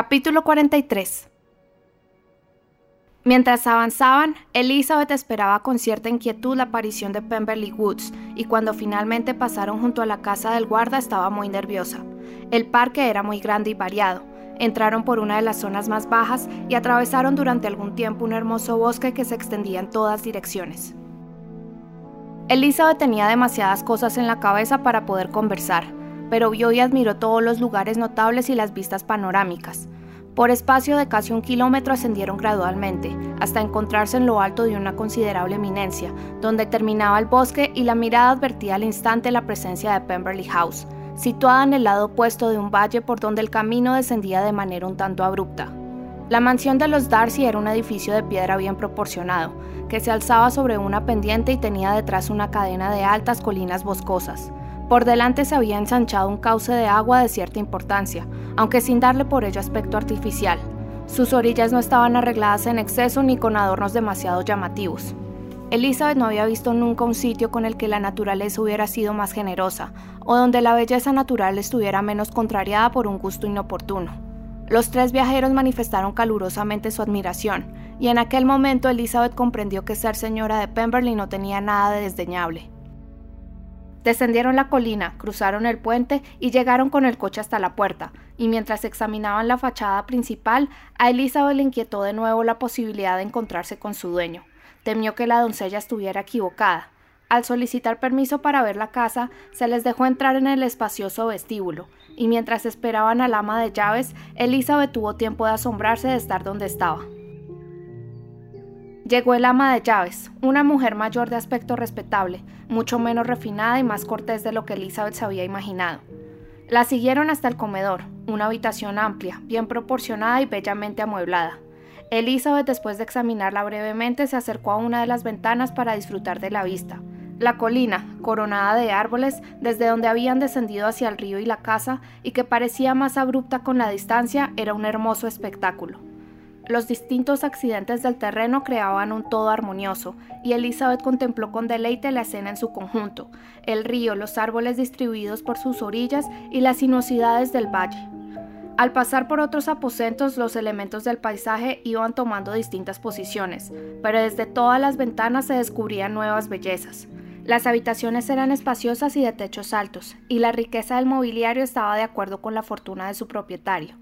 Capítulo 43 Mientras avanzaban, Elizabeth esperaba con cierta inquietud la aparición de Pemberley Woods y cuando finalmente pasaron junto a la casa del guarda estaba muy nerviosa. El parque era muy grande y variado. Entraron por una de las zonas más bajas y atravesaron durante algún tiempo un hermoso bosque que se extendía en todas direcciones. Elizabeth tenía demasiadas cosas en la cabeza para poder conversar pero vio y admiró todos los lugares notables y las vistas panorámicas. Por espacio de casi un kilómetro ascendieron gradualmente, hasta encontrarse en lo alto de una considerable eminencia, donde terminaba el bosque y la mirada advertía al instante la presencia de Pemberley House, situada en el lado opuesto de un valle por donde el camino descendía de manera un tanto abrupta. La mansión de los Darcy era un edificio de piedra bien proporcionado, que se alzaba sobre una pendiente y tenía detrás una cadena de altas colinas boscosas. Por delante se había ensanchado un cauce de agua de cierta importancia, aunque sin darle por ello aspecto artificial. Sus orillas no estaban arregladas en exceso ni con adornos demasiado llamativos. Elizabeth no había visto nunca un sitio con el que la naturaleza hubiera sido más generosa, o donde la belleza natural estuviera menos contrariada por un gusto inoportuno. Los tres viajeros manifestaron calurosamente su admiración, y en aquel momento Elizabeth comprendió que ser señora de Pemberley no tenía nada de desdeñable. Descendieron la colina, cruzaron el puente y llegaron con el coche hasta la puerta, y mientras examinaban la fachada principal, a Elizabeth le inquietó de nuevo la posibilidad de encontrarse con su dueño. Temió que la doncella estuviera equivocada. Al solicitar permiso para ver la casa, se les dejó entrar en el espacioso vestíbulo, y mientras esperaban al ama de llaves, Elizabeth tuvo tiempo de asombrarse de estar donde estaba. Llegó el ama de llaves, una mujer mayor de aspecto respetable, mucho menos refinada y más cortés de lo que Elizabeth se había imaginado. La siguieron hasta el comedor, una habitación amplia, bien proporcionada y bellamente amueblada. Elizabeth, después de examinarla brevemente, se acercó a una de las ventanas para disfrutar de la vista. La colina, coronada de árboles, desde donde habían descendido hacia el río y la casa, y que parecía más abrupta con la distancia, era un hermoso espectáculo. Los distintos accidentes del terreno creaban un todo armonioso, y Elizabeth contempló con deleite la escena en su conjunto, el río, los árboles distribuidos por sus orillas y las sinuosidades del valle. Al pasar por otros aposentos, los elementos del paisaje iban tomando distintas posiciones, pero desde todas las ventanas se descubrían nuevas bellezas. Las habitaciones eran espaciosas y de techos altos, y la riqueza del mobiliario estaba de acuerdo con la fortuna de su propietario.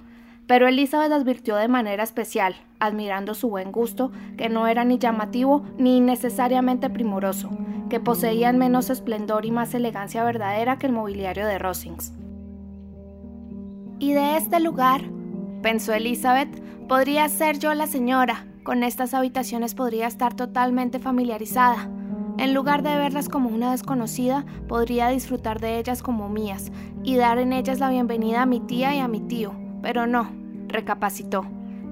Pero Elizabeth advirtió de manera especial, admirando su buen gusto, que no era ni llamativo ni necesariamente primoroso, que poseían menos esplendor y más elegancia verdadera que el mobiliario de Rosings. Y de este lugar, pensó Elizabeth, podría ser yo la señora. Con estas habitaciones podría estar totalmente familiarizada. En lugar de verlas como una desconocida, podría disfrutar de ellas como mías y dar en ellas la bienvenida a mi tía y a mi tío, pero no, recapacitó.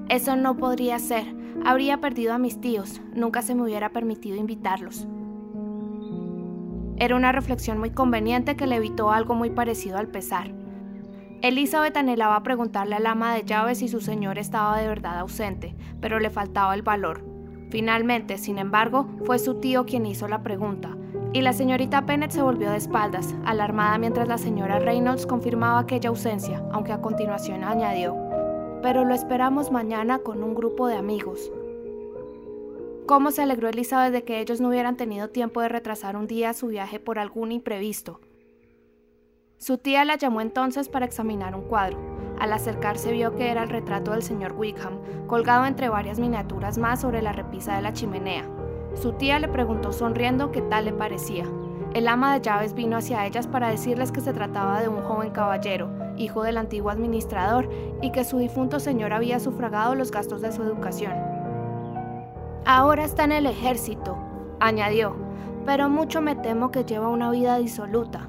Eso no podría ser. Habría perdido a mis tíos. Nunca se me hubiera permitido invitarlos. Era una reflexión muy conveniente que le evitó algo muy parecido al pesar. Elizabeth anhelaba preguntarle al ama de llaves si su señor estaba de verdad ausente, pero le faltaba el valor. Finalmente, sin embargo, fue su tío quien hizo la pregunta, y la señorita Pennett se volvió de espaldas, alarmada mientras la señora Reynolds confirmaba aquella ausencia, aunque a continuación añadió, pero lo esperamos mañana con un grupo de amigos. ¿Cómo se alegró Elizabeth de que ellos no hubieran tenido tiempo de retrasar un día su viaje por algún imprevisto? Su tía la llamó entonces para examinar un cuadro. Al acercarse vio que era el retrato del señor Wickham, colgado entre varias miniaturas más sobre la repisa de la chimenea. Su tía le preguntó sonriendo qué tal le parecía. El ama de llaves vino hacia ellas para decirles que se trataba de un joven caballero, hijo del antiguo administrador, y que su difunto señor había sufragado los gastos de su educación. Ahora está en el ejército, añadió, pero mucho me temo que lleva una vida disoluta.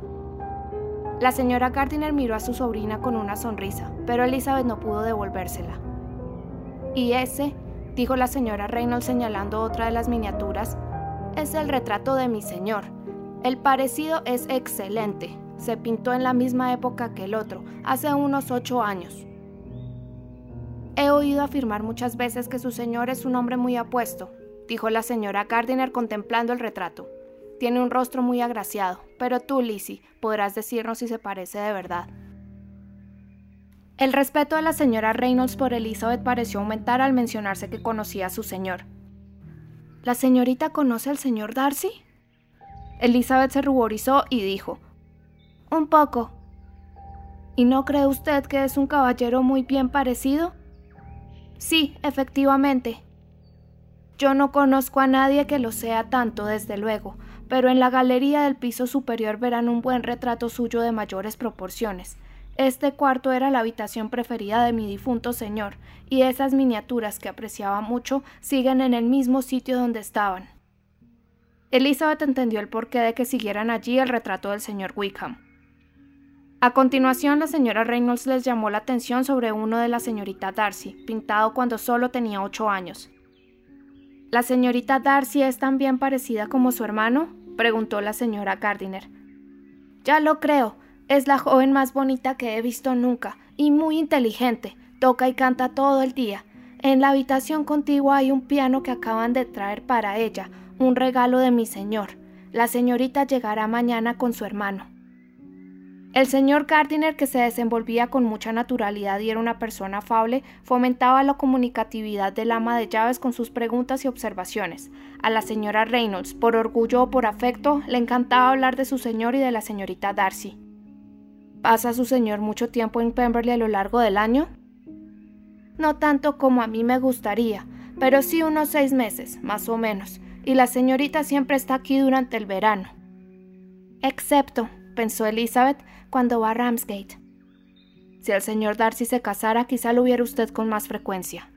La señora Gardiner miró a su sobrina con una sonrisa, pero Elizabeth no pudo devolvérsela. Y ese dijo la señora Reynolds señalando otra de las miniaturas, es el retrato de mi señor. El parecido es excelente. Se pintó en la misma época que el otro, hace unos ocho años. He oído afirmar muchas veces que su señor es un hombre muy apuesto, dijo la señora Gardiner contemplando el retrato. Tiene un rostro muy agraciado, pero tú, Lizzie, podrás decirnos si se parece de verdad. El respeto de la señora Reynolds por Elizabeth pareció aumentar al mencionarse que conocía a su señor. ¿La señorita conoce al señor Darcy? Elizabeth se ruborizó y dijo, Un poco. ¿Y no cree usted que es un caballero muy bien parecido? Sí, efectivamente. Yo no conozco a nadie que lo sea tanto, desde luego, pero en la galería del piso superior verán un buen retrato suyo de mayores proporciones. Este cuarto era la habitación preferida de mi difunto señor, y esas miniaturas que apreciaba mucho siguen en el mismo sitio donde estaban. Elizabeth entendió el porqué de que siguieran allí el retrato del señor Wickham. A continuación, la señora Reynolds les llamó la atención sobre uno de la señorita Darcy, pintado cuando solo tenía ocho años. ¿La señorita Darcy es tan bien parecida como su hermano? preguntó la señora Gardiner. Ya lo creo, es la joven más bonita que he visto nunca, y muy inteligente, toca y canta todo el día. En la habitación contigua hay un piano que acaban de traer para ella, un regalo de mi señor. La señorita llegará mañana con su hermano. El señor Gardiner, que se desenvolvía con mucha naturalidad y era una persona afable, fomentaba la comunicatividad del ama de llaves con sus preguntas y observaciones. A la señora Reynolds, por orgullo o por afecto, le encantaba hablar de su señor y de la señorita Darcy. ¿Pasa su señor mucho tiempo en Pemberley a lo largo del año? No tanto como a mí me gustaría, pero sí unos seis meses, más o menos, y la señorita siempre está aquí durante el verano. Excepto, pensó Elizabeth, cuando va a Ramsgate. Si el señor Darcy se casara, quizá lo hubiera usted con más frecuencia.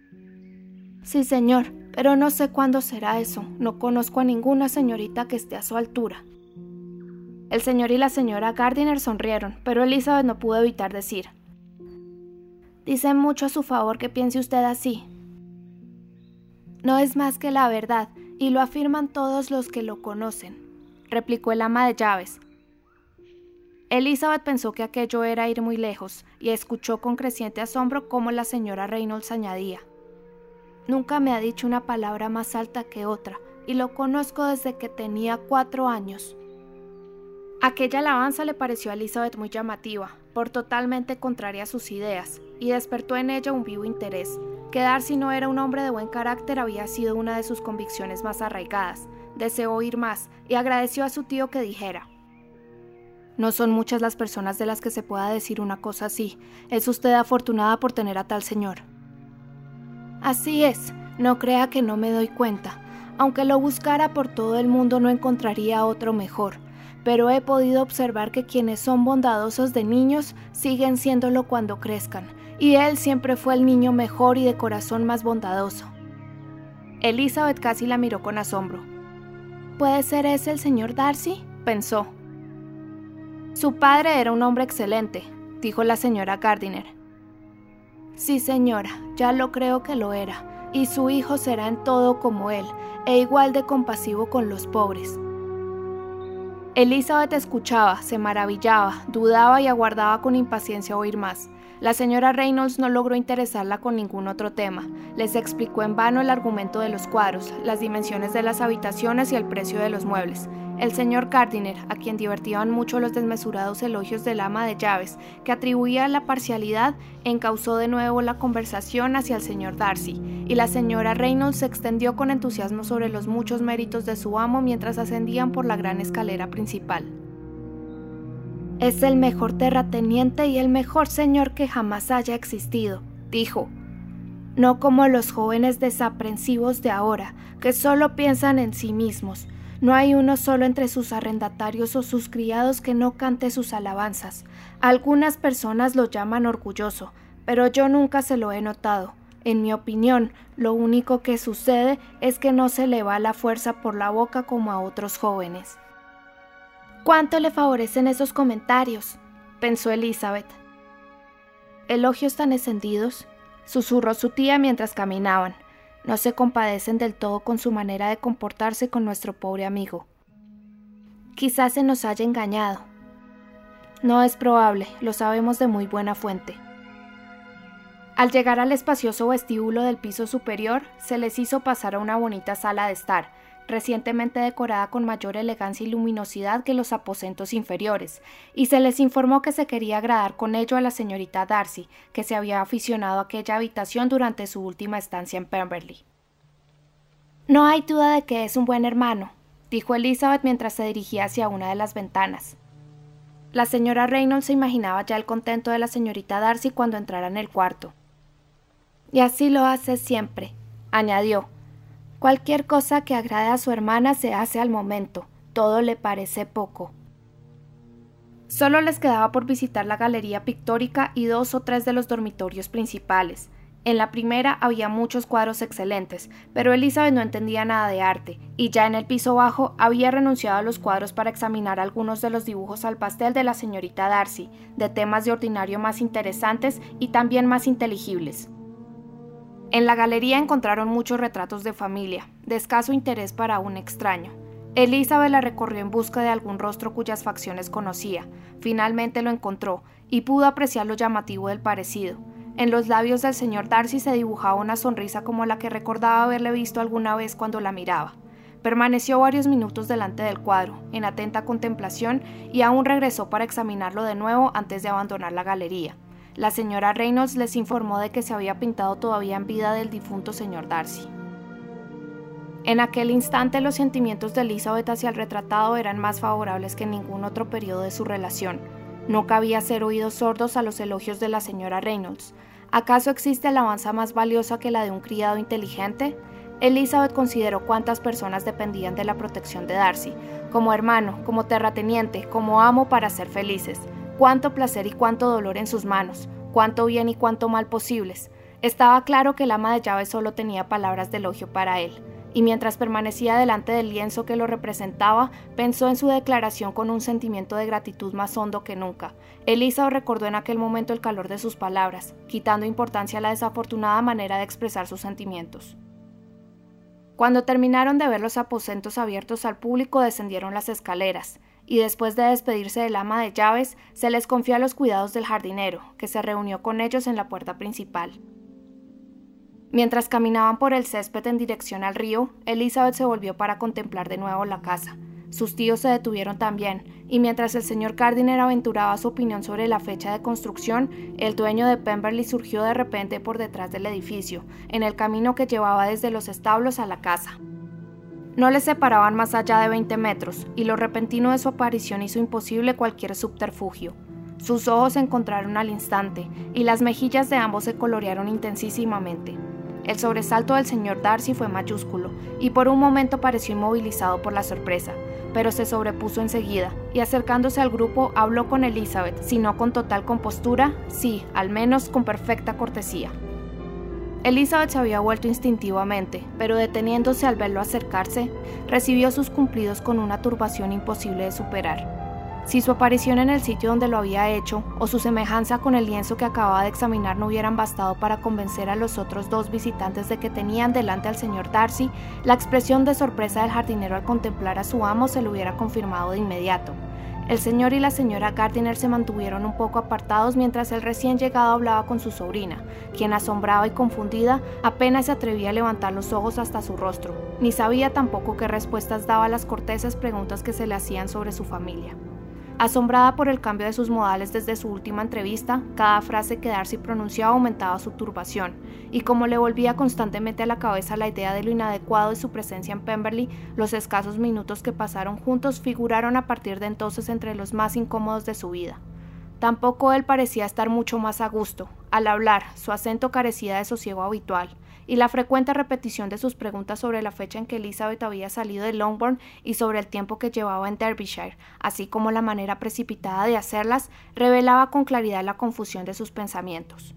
Sí, señor, pero no sé cuándo será eso. No conozco a ninguna señorita que esté a su altura. El señor y la señora Gardiner sonrieron, pero Elizabeth no pudo evitar decir. Dice mucho a su favor que piense usted así. No es más que la verdad, y lo afirman todos los que lo conocen, replicó el ama de llaves, Elizabeth pensó que aquello era ir muy lejos y escuchó con creciente asombro cómo la señora Reynolds añadía. Nunca me ha dicho una palabra más alta que otra, y lo conozco desde que tenía cuatro años. Aquella alabanza le pareció a Elizabeth muy llamativa, por totalmente contraria a sus ideas, y despertó en ella un vivo interés. Que Darcy no era un hombre de buen carácter había sido una de sus convicciones más arraigadas. Deseó oír más, y agradeció a su tío que dijera, no son muchas las personas de las que se pueda decir una cosa así. Es usted afortunada por tener a tal señor. Así es, no crea que no me doy cuenta. Aunque lo buscara por todo el mundo no encontraría otro mejor, pero he podido observar que quienes son bondadosos de niños siguen siéndolo cuando crezcan, y él siempre fue el niño mejor y de corazón más bondadoso. Elizabeth casi la miró con asombro. ¿Puede ser ese el señor Darcy? pensó. Su padre era un hombre excelente, dijo la señora Gardiner. Sí, señora, ya lo creo que lo era, y su hijo será en todo como él, e igual de compasivo con los pobres. Elizabeth escuchaba, se maravillaba, dudaba y aguardaba con impaciencia oír más. La señora Reynolds no logró interesarla con ningún otro tema. Les explicó en vano el argumento de los cuadros, las dimensiones de las habitaciones y el precio de los muebles. El señor Gardiner, a quien divertían mucho los desmesurados elogios del ama de llaves, que atribuía la parcialidad, encauzó de nuevo la conversación hacia el señor Darcy, y la señora Reynolds se extendió con entusiasmo sobre los muchos méritos de su amo mientras ascendían por la gran escalera principal. Es el mejor terrateniente y el mejor señor que jamás haya existido, dijo. No como los jóvenes desaprensivos de ahora, que solo piensan en sí mismos. No hay uno solo entre sus arrendatarios o sus criados que no cante sus alabanzas. Algunas personas lo llaman orgulloso, pero yo nunca se lo he notado. En mi opinión, lo único que sucede es que no se le va la fuerza por la boca como a otros jóvenes. ¿Cuánto le favorecen esos comentarios? pensó Elizabeth. Elogios tan encendidos, susurró su tía mientras caminaban. No se compadecen del todo con su manera de comportarse con nuestro pobre amigo. Quizás se nos haya engañado. No es probable, lo sabemos de muy buena fuente. Al llegar al espacioso vestíbulo del piso superior, se les hizo pasar a una bonita sala de estar, recientemente decorada con mayor elegancia y luminosidad que los aposentos inferiores, y se les informó que se quería agradar con ello a la señorita Darcy, que se había aficionado a aquella habitación durante su última estancia en Pemberley. No hay duda de que es un buen hermano, dijo Elizabeth mientras se dirigía hacia una de las ventanas. La señora Reynolds se imaginaba ya el contento de la señorita Darcy cuando entrara en el cuarto. Y así lo hace siempre, añadió. Cualquier cosa que agrade a su hermana se hace al momento, todo le parece poco. Solo les quedaba por visitar la galería pictórica y dos o tres de los dormitorios principales. En la primera había muchos cuadros excelentes, pero Elizabeth no entendía nada de arte, y ya en el piso bajo había renunciado a los cuadros para examinar algunos de los dibujos al pastel de la señorita Darcy, de temas de ordinario más interesantes y también más inteligibles. En la galería encontraron muchos retratos de familia, de escaso interés para un extraño. Elizabeth la recorrió en busca de algún rostro cuyas facciones conocía. Finalmente lo encontró y pudo apreciar lo llamativo del parecido. En los labios del señor Darcy se dibujaba una sonrisa como la que recordaba haberle visto alguna vez cuando la miraba. Permaneció varios minutos delante del cuadro, en atenta contemplación, y aún regresó para examinarlo de nuevo antes de abandonar la galería. La señora Reynolds les informó de que se había pintado todavía en vida del difunto señor Darcy. En aquel instante los sentimientos de Elizabeth hacia el retratado eran más favorables que en ningún otro periodo de su relación. No cabía ser oídos sordos a los elogios de la señora Reynolds. ¿Acaso existe alabanza más valiosa que la de un criado inteligente? Elizabeth consideró cuántas personas dependían de la protección de Darcy, como hermano, como terrateniente, como amo para ser felices cuánto placer y cuánto dolor en sus manos, cuánto bien y cuánto mal posibles. Estaba claro que el ama de llaves solo tenía palabras de elogio para él, y mientras permanecía delante del lienzo que lo representaba, pensó en su declaración con un sentimiento de gratitud más hondo que nunca. Elisa recordó en aquel momento el calor de sus palabras, quitando importancia a la desafortunada manera de expresar sus sentimientos. Cuando terminaron de ver los aposentos abiertos al público, descendieron las escaleras y después de despedirse del ama de llaves, se les confió a los cuidados del jardinero, que se reunió con ellos en la puerta principal. Mientras caminaban por el césped en dirección al río, Elizabeth se volvió para contemplar de nuevo la casa. Sus tíos se detuvieron también, y mientras el señor Gardiner aventuraba su opinión sobre la fecha de construcción, el dueño de Pemberley surgió de repente por detrás del edificio, en el camino que llevaba desde los establos a la casa. No le separaban más allá de 20 metros, y lo repentino de su aparición hizo imposible cualquier subterfugio. Sus ojos se encontraron al instante, y las mejillas de ambos se colorearon intensísimamente. El sobresalto del señor Darcy fue mayúsculo, y por un momento pareció inmovilizado por la sorpresa, pero se sobrepuso enseguida, y acercándose al grupo habló con Elizabeth, si no con total compostura, sí, al menos con perfecta cortesía. Elizabeth se había vuelto instintivamente, pero deteniéndose al verlo acercarse, recibió sus cumplidos con una turbación imposible de superar. Si su aparición en el sitio donde lo había hecho o su semejanza con el lienzo que acababa de examinar no hubieran bastado para convencer a los otros dos visitantes de que tenían delante al señor Darcy, la expresión de sorpresa del jardinero al contemplar a su amo se lo hubiera confirmado de inmediato. El señor y la señora Gardiner se mantuvieron un poco apartados mientras el recién llegado hablaba con su sobrina, quien asombrada y confundida apenas se atrevía a levantar los ojos hasta su rostro, ni sabía tampoco qué respuestas daba a las cortesas preguntas que se le hacían sobre su familia. Asombrada por el cambio de sus modales desde su última entrevista, cada frase que Darcy pronunciaba aumentaba su turbación, y como le volvía constantemente a la cabeza la idea de lo inadecuado de su presencia en Pemberley, los escasos minutos que pasaron juntos figuraron a partir de entonces entre los más incómodos de su vida. Tampoco él parecía estar mucho más a gusto. Al hablar, su acento carecía de sosiego habitual, y la frecuente repetición de sus preguntas sobre la fecha en que Elizabeth había salido de Longbourn y sobre el tiempo que llevaba en Derbyshire, así como la manera precipitada de hacerlas, revelaba con claridad la confusión de sus pensamientos.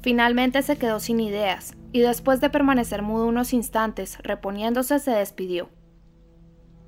Finalmente se quedó sin ideas, y después de permanecer mudo unos instantes, reponiéndose, se despidió.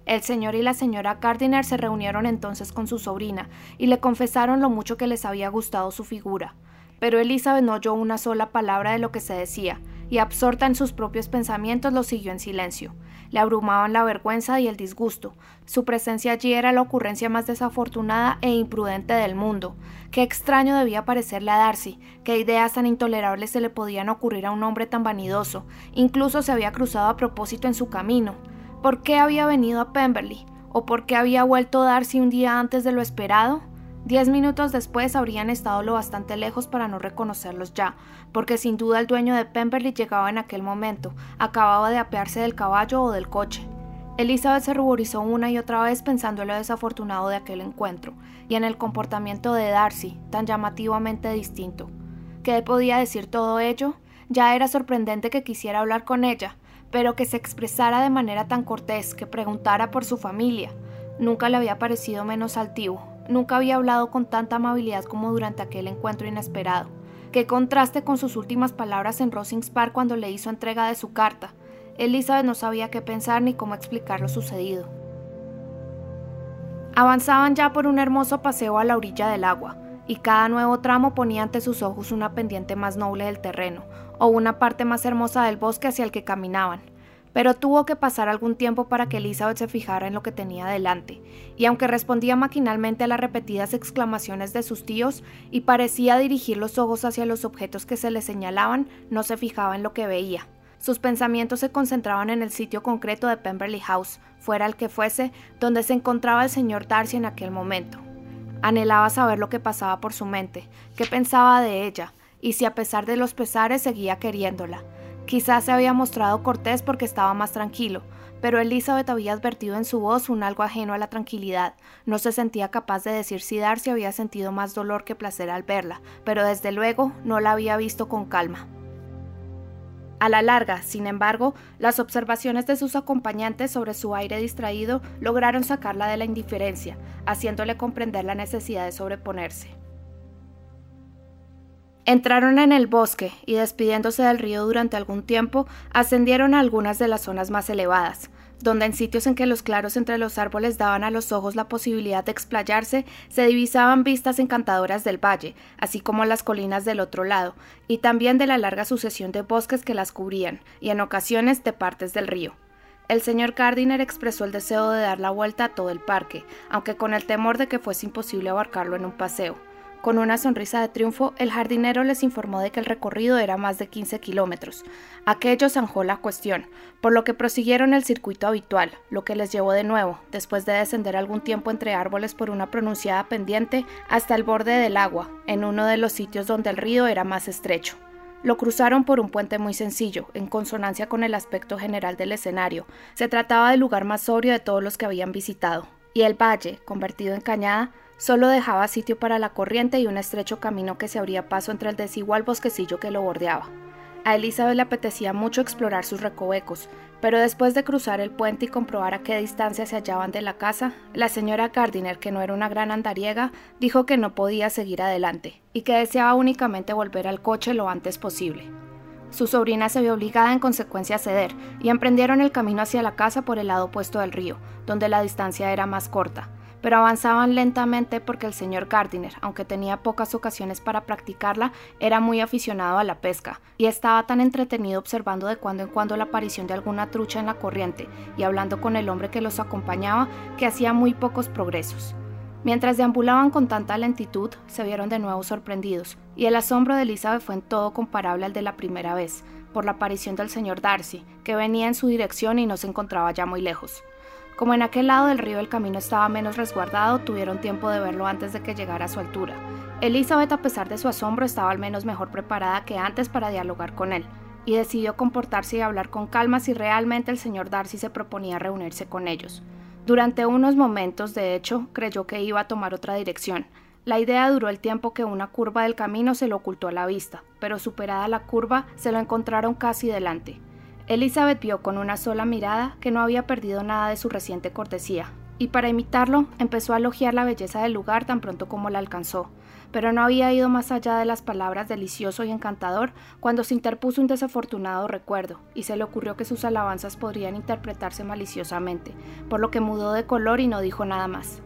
El señor y la señora Gardiner se reunieron entonces con su sobrina y le confesaron lo mucho que les había gustado su figura pero Elizabeth no oyó una sola palabra de lo que se decía, y absorta en sus propios pensamientos lo siguió en silencio. Le abrumaban la vergüenza y el disgusto. Su presencia allí era la ocurrencia más desafortunada e imprudente del mundo. Qué extraño debía parecerle a Darcy, qué ideas tan intolerables se le podían ocurrir a un hombre tan vanidoso. Incluso se había cruzado a propósito en su camino. ¿Por qué había venido a Pemberley? ¿O por qué había vuelto Darcy un día antes de lo esperado? Diez minutos después habrían estado lo bastante lejos para no reconocerlos ya, porque sin duda el dueño de Pemberley llegaba en aquel momento, acababa de apearse del caballo o del coche. Elizabeth se ruborizó una y otra vez pensando en lo desafortunado de aquel encuentro, y en el comportamiento de Darcy, tan llamativamente distinto. ¿Qué podía decir todo ello? Ya era sorprendente que quisiera hablar con ella, pero que se expresara de manera tan cortés, que preguntara por su familia. Nunca le había parecido menos altivo, Nunca había hablado con tanta amabilidad como durante aquel encuentro inesperado. Qué contraste con sus últimas palabras en Rosings Park cuando le hizo entrega de su carta. Elizabeth no sabía qué pensar ni cómo explicar lo sucedido. Avanzaban ya por un hermoso paseo a la orilla del agua, y cada nuevo tramo ponía ante sus ojos una pendiente más noble del terreno, o una parte más hermosa del bosque hacia el que caminaban pero tuvo que pasar algún tiempo para que Elizabeth se fijara en lo que tenía delante, y aunque respondía maquinalmente a las repetidas exclamaciones de sus tíos y parecía dirigir los ojos hacia los objetos que se le señalaban, no se fijaba en lo que veía. Sus pensamientos se concentraban en el sitio concreto de Pemberley House, fuera el que fuese, donde se encontraba el señor Darcy en aquel momento. Anhelaba saber lo que pasaba por su mente, qué pensaba de ella, y si a pesar de los pesares seguía queriéndola. Quizás se había mostrado cortés porque estaba más tranquilo, pero Elizabeth había advertido en su voz un algo ajeno a la tranquilidad. No se sentía capaz de decir si Darcy había sentido más dolor que placer al verla, pero desde luego no la había visto con calma. A la larga, sin embargo, las observaciones de sus acompañantes sobre su aire distraído lograron sacarla de la indiferencia, haciéndole comprender la necesidad de sobreponerse. Entraron en el bosque y despidiéndose del río durante algún tiempo, ascendieron a algunas de las zonas más elevadas, donde en sitios en que los claros entre los árboles daban a los ojos la posibilidad de explayarse, se divisaban vistas encantadoras del valle, así como las colinas del otro lado, y también de la larga sucesión de bosques que las cubrían, y en ocasiones de partes del río. El señor Gardiner expresó el deseo de dar la vuelta a todo el parque, aunque con el temor de que fuese imposible abarcarlo en un paseo. Con una sonrisa de triunfo, el jardinero les informó de que el recorrido era más de 15 kilómetros. Aquello zanjó la cuestión, por lo que prosiguieron el circuito habitual, lo que les llevó de nuevo, después de descender algún tiempo entre árboles por una pronunciada pendiente, hasta el borde del agua, en uno de los sitios donde el río era más estrecho. Lo cruzaron por un puente muy sencillo, en consonancia con el aspecto general del escenario. Se trataba del lugar más sobrio de todos los que habían visitado, y el valle, convertido en cañada, Solo dejaba sitio para la corriente y un estrecho camino que se abría paso entre el desigual bosquecillo que lo bordeaba. A Elizabeth le apetecía mucho explorar sus recovecos, pero después de cruzar el puente y comprobar a qué distancia se hallaban de la casa, la señora Gardiner, que no era una gran andariega, dijo que no podía seguir adelante y que deseaba únicamente volver al coche lo antes posible. Su sobrina se vio obligada en consecuencia a ceder y emprendieron el camino hacia la casa por el lado opuesto del río, donde la distancia era más corta pero avanzaban lentamente porque el señor Gardiner, aunque tenía pocas ocasiones para practicarla, era muy aficionado a la pesca y estaba tan entretenido observando de cuando en cuando la aparición de alguna trucha en la corriente y hablando con el hombre que los acompañaba que hacía muy pocos progresos. Mientras deambulaban con tanta lentitud, se vieron de nuevo sorprendidos, y el asombro de Elizabeth fue en todo comparable al de la primera vez, por la aparición del señor Darcy, que venía en su dirección y no se encontraba ya muy lejos. Como en aquel lado del río el camino estaba menos resguardado, tuvieron tiempo de verlo antes de que llegara a su altura. Elizabeth, a pesar de su asombro, estaba al menos mejor preparada que antes para dialogar con él, y decidió comportarse y hablar con calma si realmente el señor Darcy se proponía reunirse con ellos. Durante unos momentos, de hecho, creyó que iba a tomar otra dirección. La idea duró el tiempo que una curva del camino se lo ocultó a la vista, pero superada la curva se lo encontraron casi delante. Elizabeth vio con una sola mirada que no había perdido nada de su reciente cortesía, y para imitarlo empezó a elogiar la belleza del lugar tan pronto como la alcanzó, pero no había ido más allá de las palabras delicioso y encantador cuando se interpuso un desafortunado recuerdo, y se le ocurrió que sus alabanzas podrían interpretarse maliciosamente, por lo que mudó de color y no dijo nada más.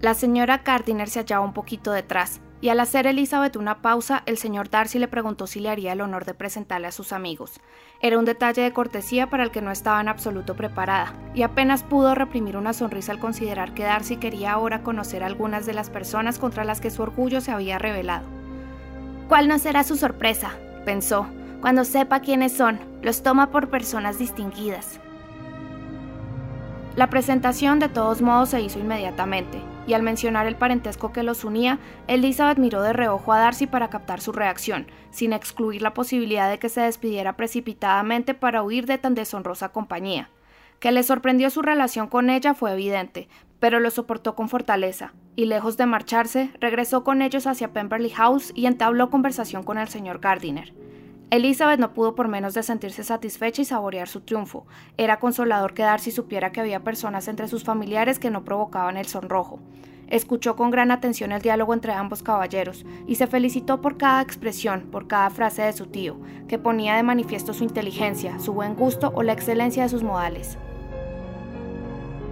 La señora Gardiner se hallaba un poquito detrás, y al hacer Elizabeth una pausa, el señor Darcy le preguntó si le haría el honor de presentarle a sus amigos. Era un detalle de cortesía para el que no estaba en absoluto preparada, y apenas pudo reprimir una sonrisa al considerar que Darcy quería ahora conocer a algunas de las personas contra las que su orgullo se había revelado. ¿Cuál no será su sorpresa? pensó. Cuando sepa quiénes son, los toma por personas distinguidas. La presentación de todos modos se hizo inmediatamente, y al mencionar el parentesco que los unía, Elizabeth miró de reojo a Darcy para captar su reacción, sin excluir la posibilidad de que se despidiera precipitadamente para huir de tan deshonrosa compañía. Que le sorprendió su relación con ella fue evidente, pero lo soportó con fortaleza, y lejos de marcharse, regresó con ellos hacia Pemberley House y entabló conversación con el señor Gardiner. Elizabeth no pudo por menos de sentirse satisfecha y saborear su triunfo. Era consolador que Darcy supiera que había personas entre sus familiares que no provocaban el sonrojo. Escuchó con gran atención el diálogo entre ambos caballeros y se felicitó por cada expresión, por cada frase de su tío, que ponía de manifiesto su inteligencia, su buen gusto o la excelencia de sus modales.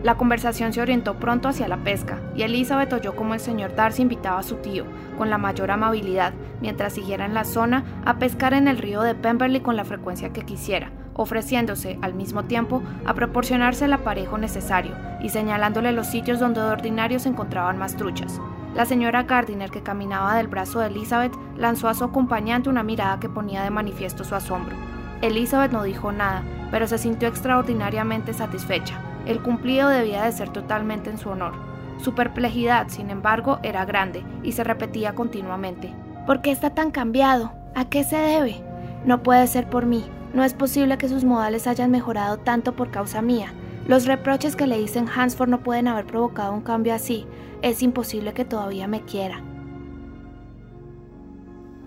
La conversación se orientó pronto hacia la pesca, y Elizabeth oyó como el señor Darcy invitaba a su tío, con la mayor amabilidad, mientras siguiera en la zona, a pescar en el río de Pemberley con la frecuencia que quisiera, ofreciéndose, al mismo tiempo, a proporcionarse el aparejo necesario y señalándole los sitios donde de ordinario se encontraban más truchas. La señora Gardiner, que caminaba del brazo de Elizabeth, lanzó a su acompañante una mirada que ponía de manifiesto su asombro. Elizabeth no dijo nada, pero se sintió extraordinariamente satisfecha. El cumplido debía de ser totalmente en su honor. Su perplejidad, sin embargo, era grande y se repetía continuamente. ¿Por qué está tan cambiado? ¿A qué se debe? No puede ser por mí. No es posible que sus modales hayan mejorado tanto por causa mía. Los reproches que le dicen Hansford no pueden haber provocado un cambio así. Es imposible que todavía me quiera.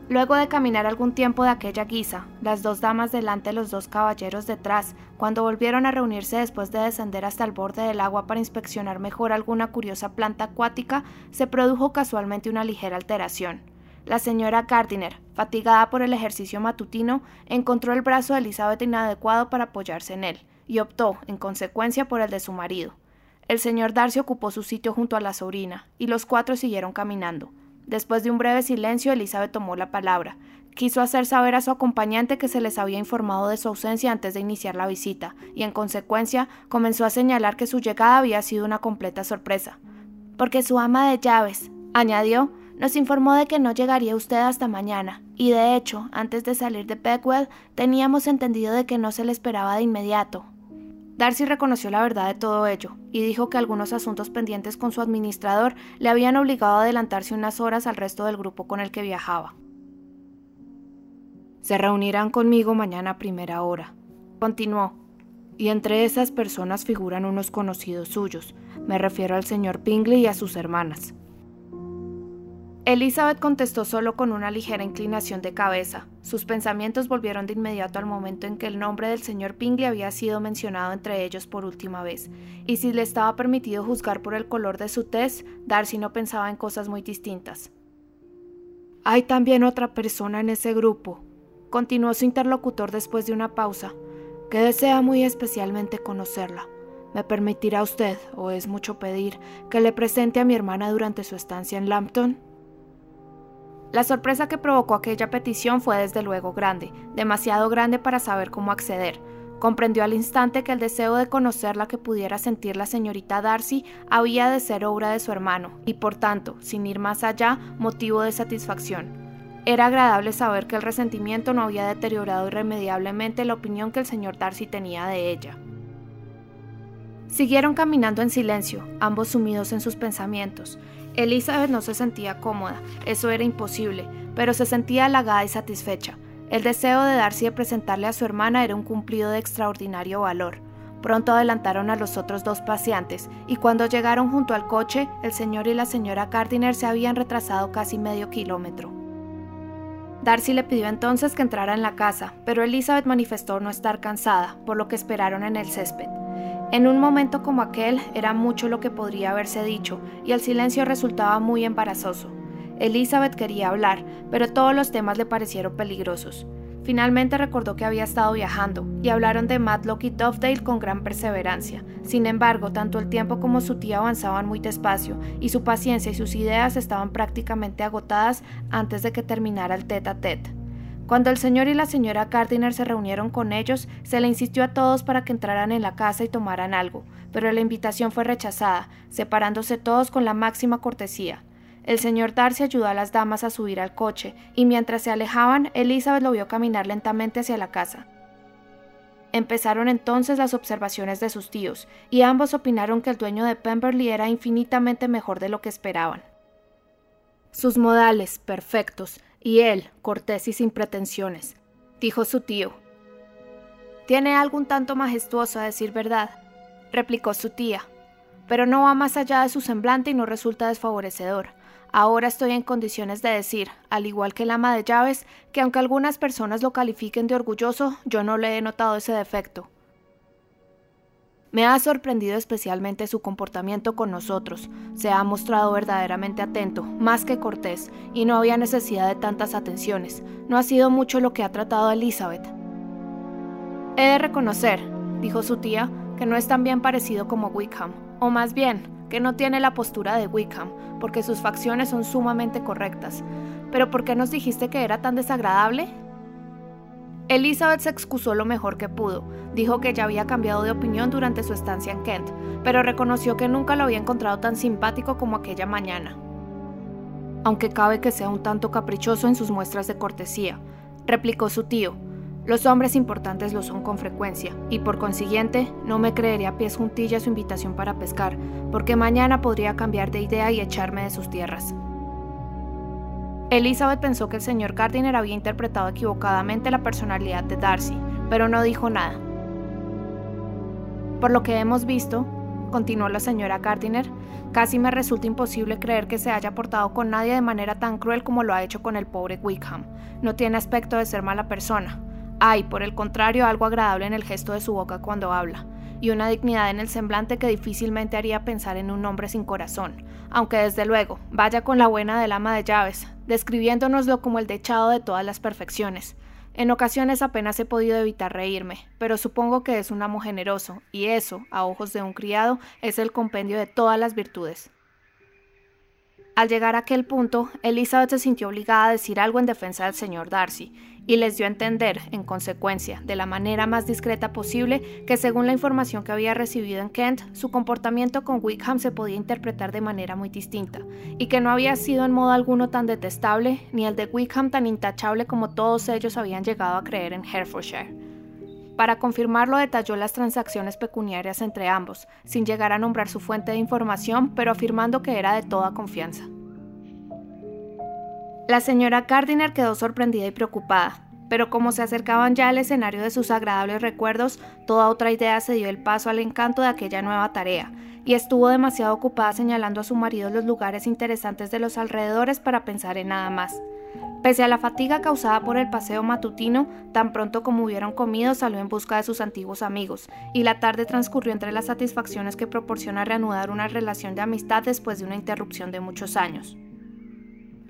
Luego de caminar algún tiempo de aquella guisa, las dos damas delante, los dos caballeros detrás, cuando volvieron a reunirse después de descender hasta el borde del agua para inspeccionar mejor alguna curiosa planta acuática, se produjo casualmente una ligera alteración. La señora Gardiner, fatigada por el ejercicio matutino, encontró el brazo de Elizabeth inadecuado para apoyarse en él, y optó, en consecuencia, por el de su marido. El señor Darcy ocupó su sitio junto a la sobrina, y los cuatro siguieron caminando. Después de un breve silencio, Elizabeth tomó la palabra. Quiso hacer saber a su acompañante que se les había informado de su ausencia antes de iniciar la visita, y en consecuencia comenzó a señalar que su llegada había sido una completa sorpresa. Porque su ama de llaves, añadió, nos informó de que no llegaría usted hasta mañana, y de hecho, antes de salir de Peckwell, teníamos entendido de que no se le esperaba de inmediato. Darcy reconoció la verdad de todo ello y dijo que algunos asuntos pendientes con su administrador le habían obligado a adelantarse unas horas al resto del grupo con el que viajaba. Se reunirán conmigo mañana a primera hora, continuó, y entre esas personas figuran unos conocidos suyos, me refiero al señor Pingley y a sus hermanas. Elizabeth contestó solo con una ligera inclinación de cabeza. Sus pensamientos volvieron de inmediato al momento en que el nombre del señor Pingley había sido mencionado entre ellos por última vez, y si le estaba permitido juzgar por el color de su tez, Darcy no pensaba en cosas muy distintas. Hay también otra persona en ese grupo, continuó su interlocutor después de una pausa, que desea muy especialmente conocerla. ¿Me permitirá usted, o es mucho pedir, que le presente a mi hermana durante su estancia en Lambton? La sorpresa que provocó aquella petición fue desde luego grande, demasiado grande para saber cómo acceder. Comprendió al instante que el deseo de conocerla que pudiera sentir la señorita Darcy había de ser obra de su hermano, y por tanto, sin ir más allá, motivo de satisfacción. Era agradable saber que el resentimiento no había deteriorado irremediablemente la opinión que el señor Darcy tenía de ella. Siguieron caminando en silencio, ambos sumidos en sus pensamientos. Elizabeth no se sentía cómoda, eso era imposible, pero se sentía halagada y satisfecha. El deseo de Darcy de presentarle a su hermana era un cumplido de extraordinario valor. Pronto adelantaron a los otros dos paseantes, y cuando llegaron junto al coche, el señor y la señora Gardiner se habían retrasado casi medio kilómetro. Darcy le pidió entonces que entrara en la casa, pero Elizabeth manifestó no estar cansada, por lo que esperaron en el césped. En un momento como aquel era mucho lo que podría haberse dicho, y el silencio resultaba muy embarazoso. Elizabeth quería hablar, pero todos los temas le parecieron peligrosos. Finalmente recordó que había estado viajando y hablaron de Matlock y Dovedale con gran perseverancia. Sin embargo, tanto el tiempo como su tía avanzaban muy despacio y su paciencia y sus ideas estaban prácticamente agotadas antes de que terminara el tete a tete. Cuando el señor y la señora Gardiner se reunieron con ellos, se le insistió a todos para que entraran en la casa y tomaran algo, pero la invitación fue rechazada, separándose todos con la máxima cortesía. El señor Darcy ayudó a las damas a subir al coche, y mientras se alejaban, Elizabeth lo vio caminar lentamente hacia la casa. Empezaron entonces las observaciones de sus tíos, y ambos opinaron que el dueño de Pemberley era infinitamente mejor de lo que esperaban. Sus modales, perfectos, y él, cortés y sin pretensiones, dijo su tío. Tiene algo un tanto majestuoso a decir verdad, replicó su tía, pero no va más allá de su semblante y no resulta desfavorecedor. Ahora estoy en condiciones de decir, al igual que el ama de llaves, que aunque algunas personas lo califiquen de orgulloso, yo no le he notado ese defecto. Me ha sorprendido especialmente su comportamiento con nosotros. Se ha mostrado verdaderamente atento, más que cortés, y no había necesidad de tantas atenciones. No ha sido mucho lo que ha tratado Elizabeth. He de reconocer, dijo su tía, que no es tan bien parecido como Wickham, o más bien, que no tiene la postura de Wickham, porque sus facciones son sumamente correctas. ¿Pero por qué nos dijiste que era tan desagradable? Elizabeth se excusó lo mejor que pudo, dijo que ya había cambiado de opinión durante su estancia en Kent, pero reconoció que nunca lo había encontrado tan simpático como aquella mañana. Aunque cabe que sea un tanto caprichoso en sus muestras de cortesía, replicó su tío, los hombres importantes lo son con frecuencia, y por consiguiente no me creería a pies juntillas su invitación para pescar, porque mañana podría cambiar de idea y echarme de sus tierras. Elizabeth pensó que el señor Gardiner había interpretado equivocadamente la personalidad de Darcy, pero no dijo nada. Por lo que hemos visto, continuó la señora Gardiner, casi me resulta imposible creer que se haya portado con nadie de manera tan cruel como lo ha hecho con el pobre Wickham. No tiene aspecto de ser mala persona. Hay, por el contrario, algo agradable en el gesto de su boca cuando habla, y una dignidad en el semblante que difícilmente haría pensar en un hombre sin corazón, aunque desde luego vaya con la buena del ama de llaves, describiéndonoslo como el dechado de todas las perfecciones. En ocasiones apenas he podido evitar reírme, pero supongo que es un amo generoso, y eso, a ojos de un criado, es el compendio de todas las virtudes. Al llegar a aquel punto, Elizabeth se sintió obligada a decir algo en defensa del señor Darcy, y les dio a entender, en consecuencia, de la manera más discreta posible, que según la información que había recibido en Kent, su comportamiento con Wickham se podía interpretar de manera muy distinta, y que no había sido en modo alguno tan detestable, ni el de Wickham tan intachable como todos ellos habían llegado a creer en Herefordshire. Para confirmarlo detalló las transacciones pecuniarias entre ambos, sin llegar a nombrar su fuente de información, pero afirmando que era de toda confianza. La señora Gardiner quedó sorprendida y preocupada, pero como se acercaban ya al escenario de sus agradables recuerdos, toda otra idea se dio el paso al encanto de aquella nueva tarea, y estuvo demasiado ocupada señalando a su marido los lugares interesantes de los alrededores para pensar en nada más. Pese a la fatiga causada por el paseo matutino, tan pronto como hubieron comido salió en busca de sus antiguos amigos, y la tarde transcurrió entre las satisfacciones que proporciona reanudar una relación de amistad después de una interrupción de muchos años.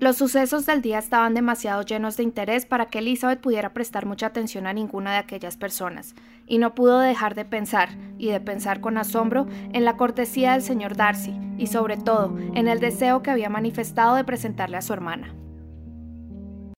Los sucesos del día estaban demasiado llenos de interés para que Elizabeth pudiera prestar mucha atención a ninguna de aquellas personas, y no pudo dejar de pensar, y de pensar con asombro, en la cortesía del señor Darcy, y sobre todo en el deseo que había manifestado de presentarle a su hermana.